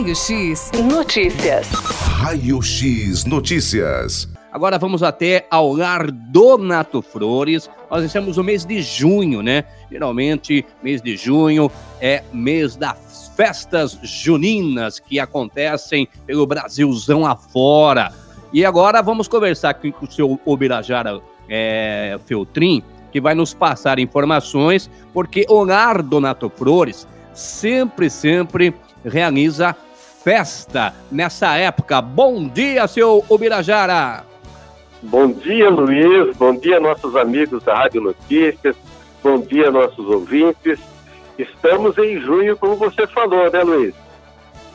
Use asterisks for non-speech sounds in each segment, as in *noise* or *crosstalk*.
Raio X Notícias. Raio X Notícias. Agora vamos até ao lar Donato Flores. Nós estamos no mês de junho, né? Geralmente, mês de junho é mês das festas juninas que acontecem pelo Brasilzão afora. E agora vamos conversar aqui com o seu Obirajara é, Feltrin, que vai nos passar informações, porque o lar Donato Flores sempre, sempre realiza festa nessa época. Bom dia, seu Ubirajara! Bom dia, Luiz. Bom dia, nossos amigos da Rádio Notícias. Bom dia, nossos ouvintes. Estamos em junho, como você falou, né, Luiz?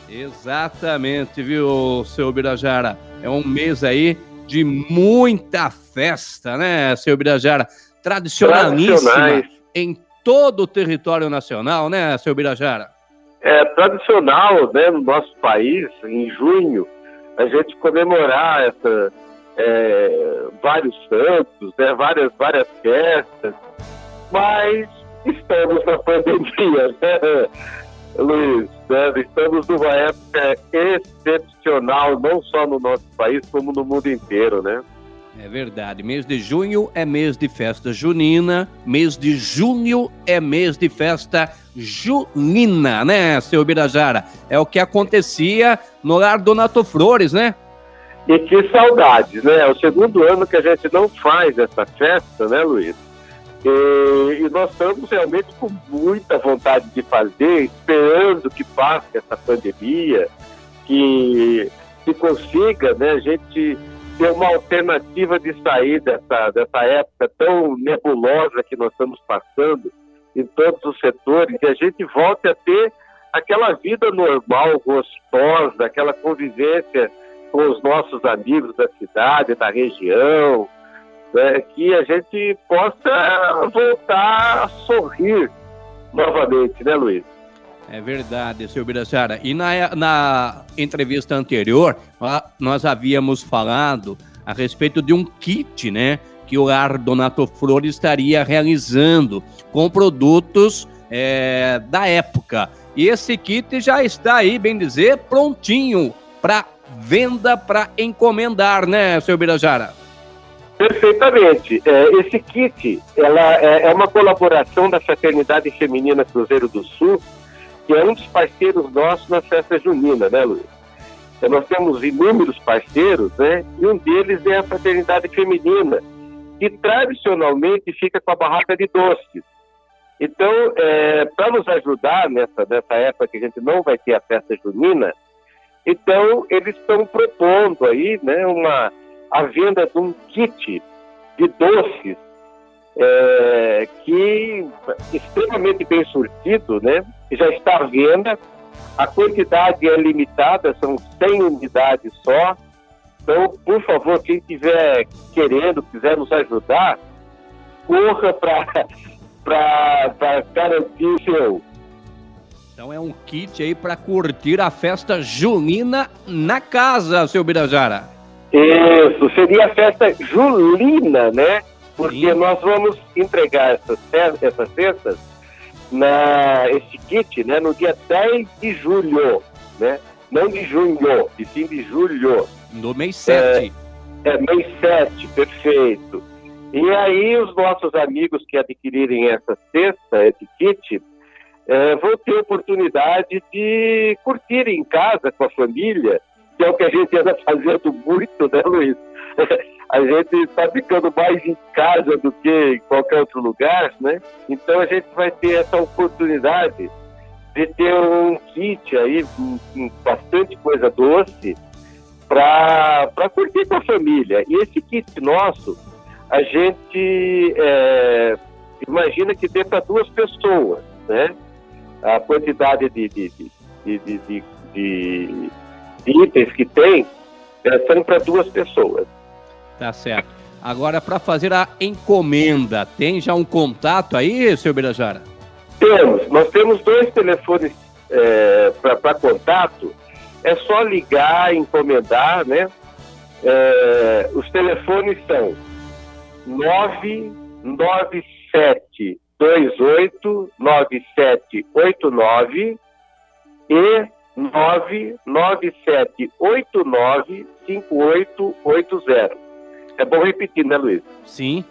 Exatamente, viu, seu Birajara? É um mês aí de muita festa, né, seu Birajara? Tradicionalíssima em todo o território nacional, né, seu Birajara? É tradicional, né, no nosso país, em junho, a gente comemorar essa, é, vários santos, né, várias, várias festas, mas estamos na pandemia, *laughs* né, Luiz? Né, estamos numa época excepcional, não só no nosso país, como no mundo inteiro, né? É verdade. Mês de junho é mês de festa junina, mês de junho é mês de festa junina, né, seu Birajara? É o que acontecia no Lar Donato Flores, né? E que saudade, né? É o segundo ano que a gente não faz essa festa, né, Luiz? E, e, nós estamos realmente com muita vontade de fazer, esperando que passe essa pandemia, que, que consiga né, a gente ter uma alternativa de sair dessa, dessa época tão nebulosa que nós estamos passando em todos os setores, e a gente volte a ter aquela vida normal, gostosa, aquela convivência com os nossos amigos da cidade, da região, né, que a gente possa voltar a sorrir novamente, né, Luiz? É verdade, senhor Birachara. E na, na entrevista anterior, nós havíamos falado a respeito de um kit, né? Que o Ar Donato Flores estaria realizando com produtos é, da época. E esse kit já está aí, bem dizer, prontinho para venda para encomendar, né, seu Birajara? Perfeitamente. É, esse kit ela é, é, uma colaboração da Fraternidade Feminina Cruzeiro do Sul, que é um dos parceiros nossos na festa junina, né, Luiz? Então, nós temos inúmeros parceiros, né? E um deles é a Fraternidade Feminina, que tradicionalmente fica com a barraca de doces. Então, é, para nos ajudar nessa, nessa época que a gente não vai ter a festa junina, então, eles estão propondo aí né, uma, a venda de um kit de doces é, que extremamente bem surtido, né? Já está à venda. A quantidade é limitada, são 100 unidades só. Então, por favor, quem estiver querendo, quiser nos ajudar, corra para *laughs* garantir o seu então é um kit aí para curtir a festa junina na casa, seu Birajara. Isso, seria a festa julina, né? Porque Sim. nós vamos entregar essas, essas festas, na, esse kit, né, no dia 10 de julho, né? Não de junho, e sim de julho. No mês 7. É, é, mês 7, perfeito. E aí os nossos amigos que adquirirem essa cesta, esse kit, é, vão ter oportunidade de curtir em casa com a família, que é o que a gente anda fazendo muito, né, Luiz? *laughs* A gente está ficando mais em casa do que em qualquer outro lugar, né? Então a gente vai ter essa oportunidade de ter um kit aí com bastante coisa doce para curtir com a família. E esse kit nosso, a gente é, imagina que dê para duas pessoas, né? a quantidade de, de, de, de, de itens que tem é, são para duas pessoas. Tá certo. Agora, para fazer a encomenda, tem já um contato aí, seu Birajara? Temos. Nós temos dois telefones é, para contato. É só ligar, encomendar, né? É, os telefones são 997 289789 e 997895880. É bom repetir, né, Luiz? Sim.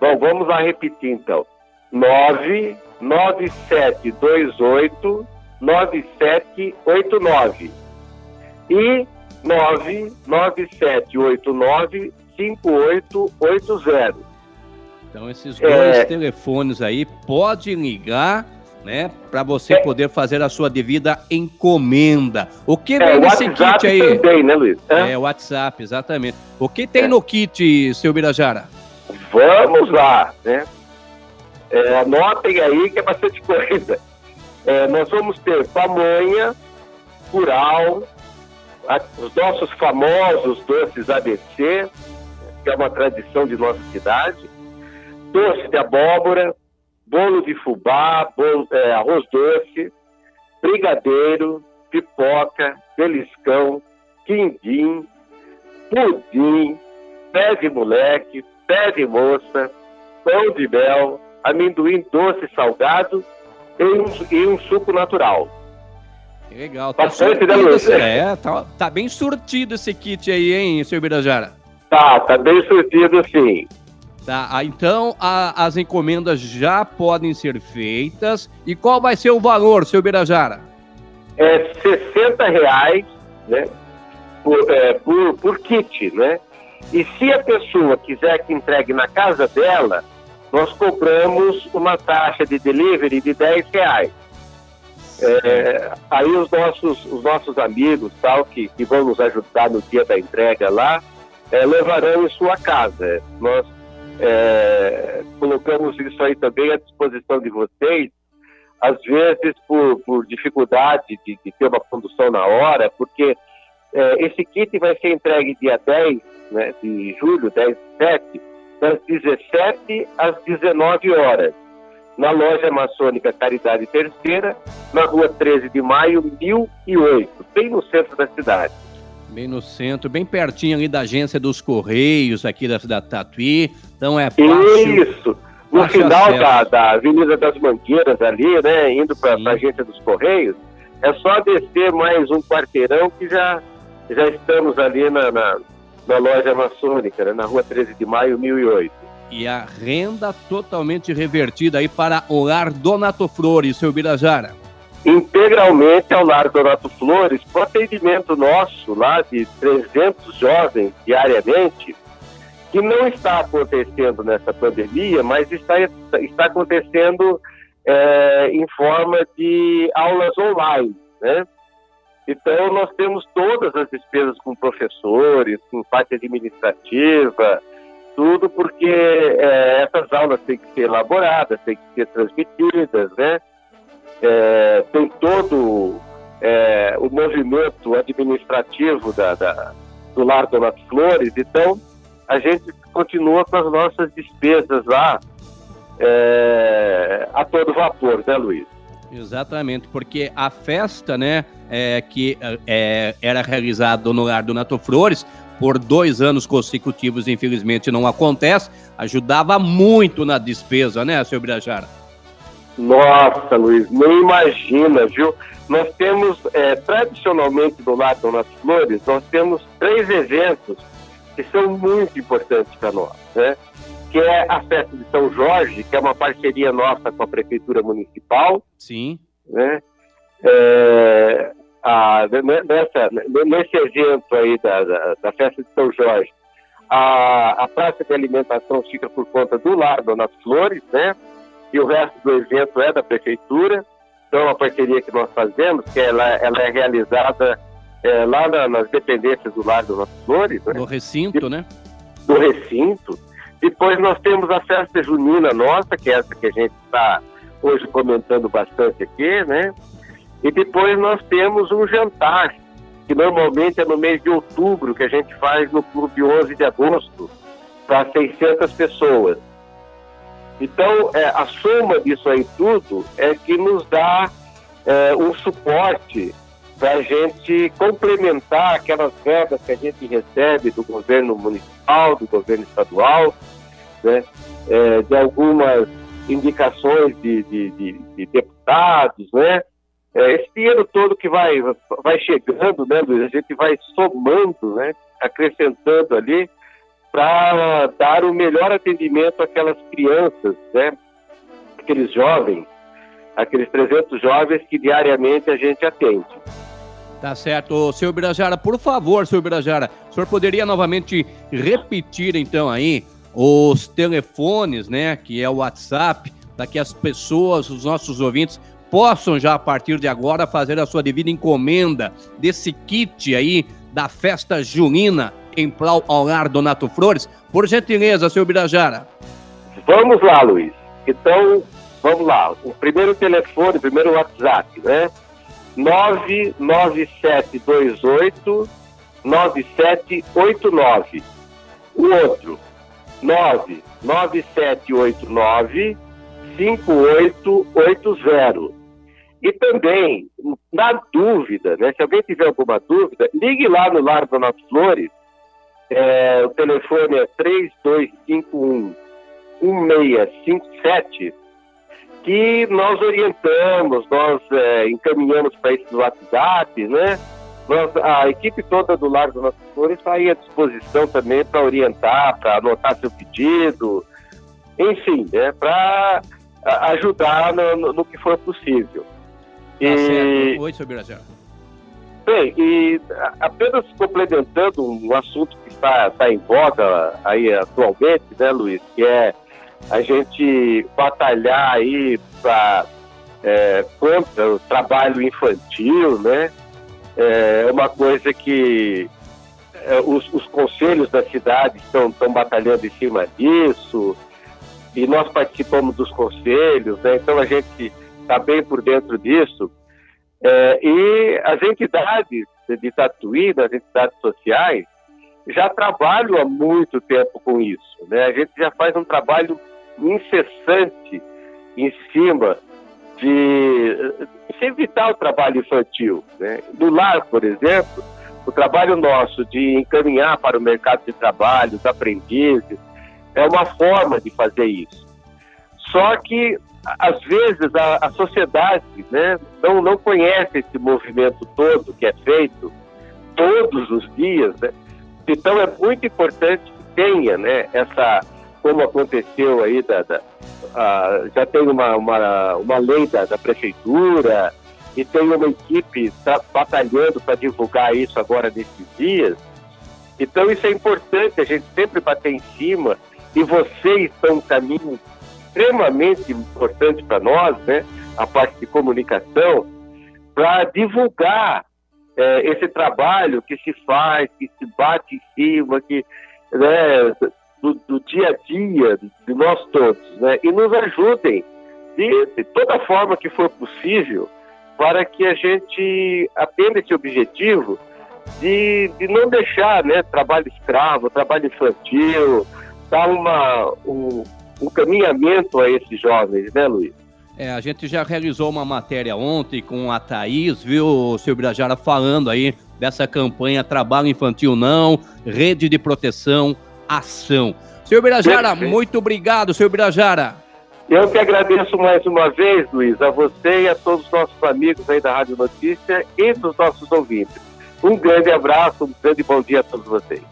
Bom, vamos lá repetir então. 99728 9789 e 99789 5880. Então esses dois é... telefones aí pode ligar, né, para você é... poder fazer a sua devida encomenda. O que é, vem é, nesse kit aí? Também, né, Luiz? É, o WhatsApp, exatamente. O que tem no kit, seu Birajara? Vamos lá, né? É, anotem aí que é bastante *laughs* coisa. É, nós vamos ter pamonha, curau, a, os nossos famosos doces ABC, que é uma tradição de nossa cidade, doce de abóbora, bolo de fubá, bolo, é, arroz doce, brigadeiro, pipoca, beliscão, quindim, pudim, pé de moleque, pé de moça, pão de mel, amendoim doce salgado e um, e um suco natural. Legal, tá Bastante, né, Lúcia? É, tá, tá bem surtido esse kit aí, hein, seu Birajara? Tá, tá bem surtido sim. Tá, ah, então a, as encomendas já podem ser feitas. E qual vai ser o valor, seu Birajara? É 60 reais, né? Por, é, por, por kit, né? E se a pessoa quiser que entregue na casa dela, nós cobramos uma taxa de delivery de 10 reais. É, aí os nossos, os nossos amigos tal que, que vão nos ajudar no dia da entrega lá é, levarão em sua casa. Nós é, colocamos isso aí também à disposição de vocês, às vezes por, por dificuldade de, de ter uma condução na hora, porque é, esse kit vai ser entregue dia 10 né, de julho, 10 de 7, das 17 às 19 horas, na loja maçônica Caridade Terceira, na rua 13 de maio, 1008, bem no centro da cidade. Bem no centro, bem pertinho ali da agência dos Correios, aqui da, da Tatuí. Então é fácil. Isso! No final da, da Avenida das Mangueiras ali, né, indo para a agência dos Correios, é só descer mais um quarteirão que já, já estamos ali na, na na loja maçônica, né, na rua 13 de maio, 1008. E a renda totalmente revertida aí para o Lar Donato Flores, seu Birajara. Integralmente ao Lar Donato Flores, com atendimento nosso lá de 300 jovens diariamente, que não está acontecendo nessa pandemia, mas está, está acontecendo é, em forma de aulas online, né? Então, nós temos todas as despesas com professores, com parte administrativa, tudo porque é, essas aulas têm que ser elaboradas, têm que ser transmitidas, né? É, tem todo é, o movimento administrativo da, da, do Lar Donato Flores, então a gente continua com as nossas despesas lá é, a todo vapor, né, Luiz? Exatamente, porque a festa, né, é, que é, era realizada no Lar do Nato Flores, por dois anos consecutivos, infelizmente não acontece, ajudava muito na despesa, né, seu Birajara? Nossa, Luiz, nem imagina, viu? Nós temos, é, tradicionalmente do Lar do Nato Flores, nós temos três eventos que são muito importantes para nós, né? que é a festa de São Jorge, que é uma parceria nossa com a Prefeitura Municipal. Sim. Né? É, a, nessa, nesse evento aí da, da, da, festa de São Jorge, a, a praça de alimentação fica por conta do Lar Dona Flores, né? E o resto do evento é da Prefeitura. Então, uma parceria que nós fazemos, que ela, ela é realizada é, lá na, nas dependências do Lar Dona Flores. Né? Do recinto, né? Do recinto. Depois nós temos a festa junina nossa, que é essa que a gente está hoje comentando bastante aqui, né? E depois nós temos um jantar, que normalmente é no mês de outubro, que a gente faz no Clube 11 de agosto, para 600 pessoas. Então, é, a soma disso aí tudo é que nos dá é, um suporte para a gente complementar aquelas verbas que a gente recebe do governo municipal, do governo estadual, né, é, de algumas indicações de, de, de, de deputados, né, É, esse dinheiro todo que vai, vai chegando, né, Luiz, a gente vai somando, né, acrescentando ali para dar o melhor atendimento àquelas crianças, né, aqueles jovens, aqueles 300 jovens que diariamente a gente atende. Tá certo. Senhor Birajara, por favor, senhor Birajara, o senhor poderia novamente repetir então aí os telefones, né, que é o WhatsApp, para que as pessoas, os nossos ouvintes, possam já a partir de agora fazer a sua devida encomenda desse kit aí da festa junina em prol ao lar Donato Flores. Por gentileza, senhor Birajara. Vamos lá, Luiz. Então, vamos lá. O primeiro telefone, o primeiro WhatsApp, né? 99728 9789. O outro, 99789 5880. E também, na dúvida, né, se alguém tiver alguma dúvida, ligue lá no Lar Donato Flores. É, o telefone é 3251 1657 que nós orientamos, nós é, encaminhamos para esses WhatsApp, né? Nós, a equipe toda do Largo do Nosso Flores está aí à disposição também para orientar, para anotar seu pedido, enfim, né, para ajudar no, no, no, que for possível. Tá e... Oi, seu Birajá. Bem, e apenas complementando um assunto que está, está em voga aí atualmente, né, Luiz, que é a gente batalhar aí para é, contra o trabalho infantil, né? É uma coisa que é, os, os, conselhos da cidade estão, estão batalhando em cima disso e nós participamos dos conselhos, né? Então a gente está bem por dentro disso. É, e as entidades de Tatuí, as entidades sociais, já trabalham há muito tempo com isso. Né? A gente já faz um trabalho incessante em cima de, de evitar o trabalho infantil. Né? No lar, por exemplo, o trabalho nosso de encaminhar para o mercado de trabalho os aprendizes é uma forma de fazer isso. Só que, às vezes, a, a sociedade né, não, não conhece esse movimento todo que é feito todos os dias. Né? Então, é muito importante que tenha né, essa como aconteceu aí, da, da a, já tem uma, uma, uma lei da, da prefeitura e tem uma equipe tá batalhando para divulgar isso agora nesses dias. Então isso é importante, a gente sempre bater em cima e vocês estão um caminho extremamente importante para nós, né? A parte de comunicação, para divulgar é, esse trabalho que se faz, que se bate em cima, que né, do, do, dia a dia de nós todos, né? E nos ajudem de, de toda forma que for possível para que a gente atenda esse objetivo de, de não deixar né, trabalho escravo, trabalho infantil, dar uma, um, um caminhamento a esses jovens, né, Luiz? É, a gente já realizou uma matéria ontem com a Thaís, viu, o seu Birajara, falando aí dessa campanha Trabalho Infantil Não, Rede de Proteção ação. Senhor Birajara, Perfeito. muito obrigado, senhor Birajara. Eu que agradeço mais uma vez, Luiz, a você e a todos os nossos amigos aí da Rádio Notícia e dos nossos ouvintes. Um grande abraço, um grande bom dia a todos vocês.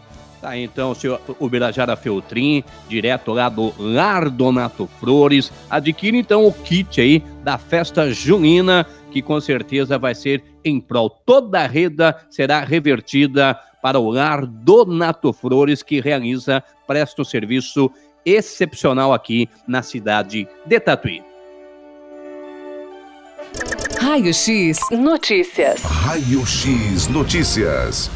Tá, então, o senhor Ubirajara Feltrin, direto lá do Lar Donato Flores, adquire então o kit aí da festa junina, que com certeza vai ser em prol. Toda a reda será revertida para o Lar Donato Flores, que realiza, presta um serviço excepcional aqui na cidade de Tatuí. Raio X Notícias. Raio X Notícias.